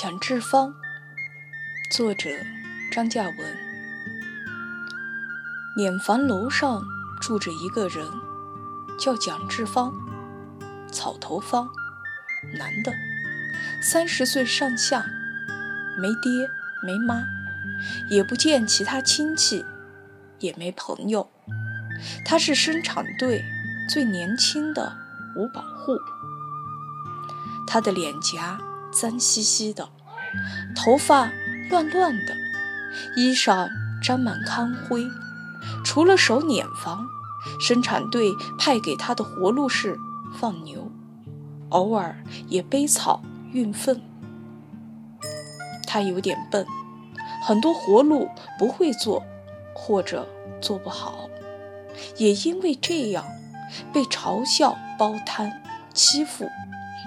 蒋志芳，作者张嘉文。碾房楼上住着一个人，叫蒋志芳，草头方，男的，三十岁上下，没爹没妈，也不见其他亲戚，也没朋友。他是生产队最年轻的五保户。他的脸颊脏兮兮的，头发乱乱的，衣裳沾满糠灰。除了守碾房，生产队派给他的活路是放牛，偶尔也背草运粪。他有点笨，很多活路不会做，或者做不好，也因为这样被嘲笑、包摊、欺负。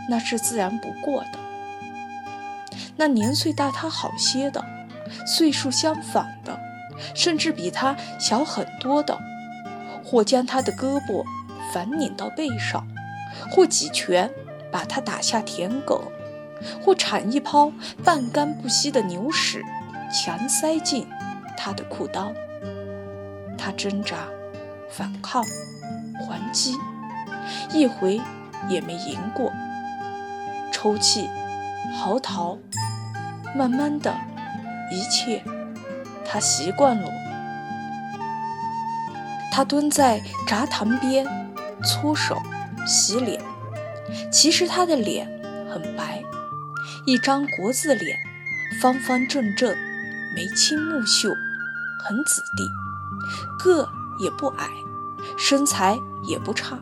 那是自然不过的。那年岁大他好些的，岁数相反的，甚至比他小很多的，或将他的胳膊反拧到背上，或几拳把他打下田埂，或铲一泡半干不稀的牛屎强塞进他的裤裆。他挣扎、反抗、还击，一回也没赢过。抽泣，嚎啕，慢慢的，一切，他习惯了。他蹲在闸塘边，搓手，洗脸。其实他的脸很白，一张国字脸，方方正正，眉清目秀，很子弟，个也不矮，身材也不差。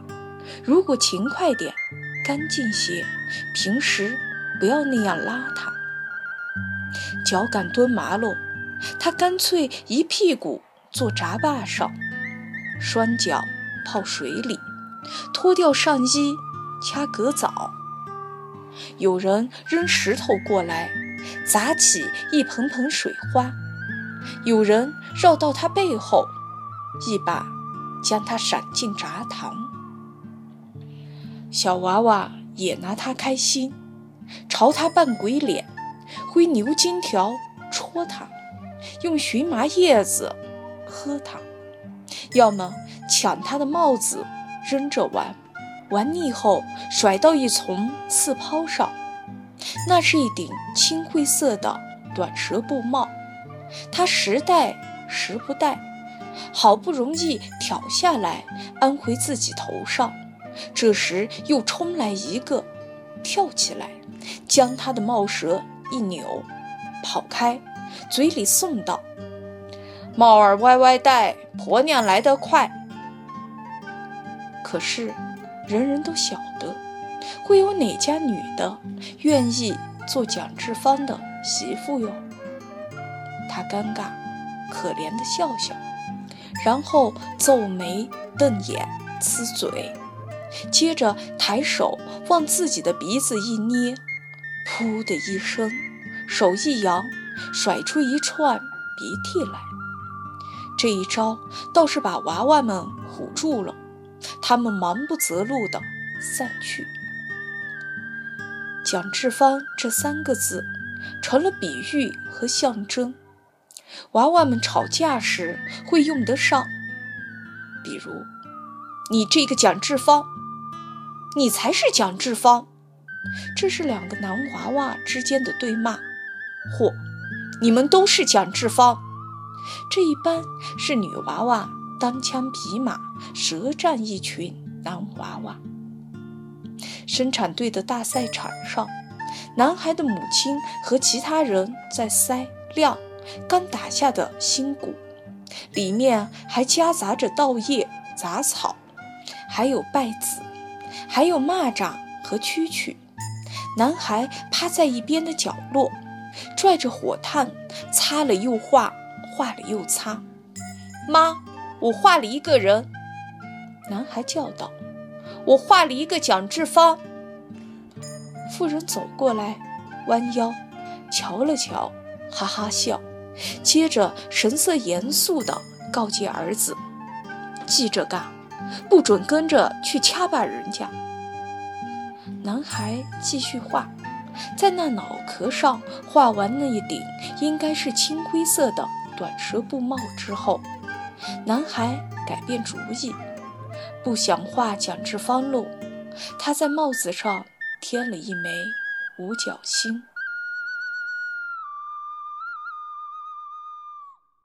如果勤快点。干净些，平时不要那样邋遢。脚杆蹲麻了，他干脆一屁股坐闸坝上，双脚泡水里，脱掉上衣掐革枣。有人扔石头过来，砸起一盆盆水花；有人绕到他背后，一把将他闪进闸塘。小娃娃也拿他开心，朝他扮鬼脸，挥牛筋条戳他，用荨麻叶子喝他，要么抢他的帽子扔着玩，玩腻后甩到一丛刺抛上，那是一顶青灰色的短蛇布帽，他时戴时不戴，好不容易挑下来安回自己头上。这时又冲来一个，跳起来，将他的帽舌一扭，跑开，嘴里送道：“帽儿歪歪戴，婆娘来得快。”可是，人人都晓得，会有哪家女的愿意做蒋志芳的媳妇哟？他尴尬，可怜的笑笑，然后皱眉瞪眼，呲嘴。接着抬手往自己的鼻子一捏，噗的一声，手一扬，甩出一串鼻涕来。这一招倒是把娃娃们唬住了，他们忙不择路地散去。蒋志芳这三个字成了比喻和象征，娃娃们吵架时会用得上，比如：“你这个蒋志芳。”你才是蒋志芳，这是两个男娃娃之间的对骂，或你们都是蒋志芳，这一般是女娃娃单枪匹马舌战一群男娃娃。生产队的大赛场上，男孩的母亲和其他人在筛晾刚打下的新谷，里面还夹杂着稻叶、杂草，还有稗子。还有蚂蚱和蛐蛐，男孩趴在一边的角落，拽着火炭，擦了又画，画了又擦。妈，我画了一个人。男孩叫道：“我画了一个蒋志芳。”妇人走过来，弯腰瞧了瞧，哈哈笑，接着神色严肃地告诫儿子：“记着干。”不准跟着去掐把人家。男孩继续画，在那脑壳上画完那一顶应该是青灰色的短蛇布帽之后，男孩改变主意，不想画蒋志芳喽。他在帽子上添了一枚五角星。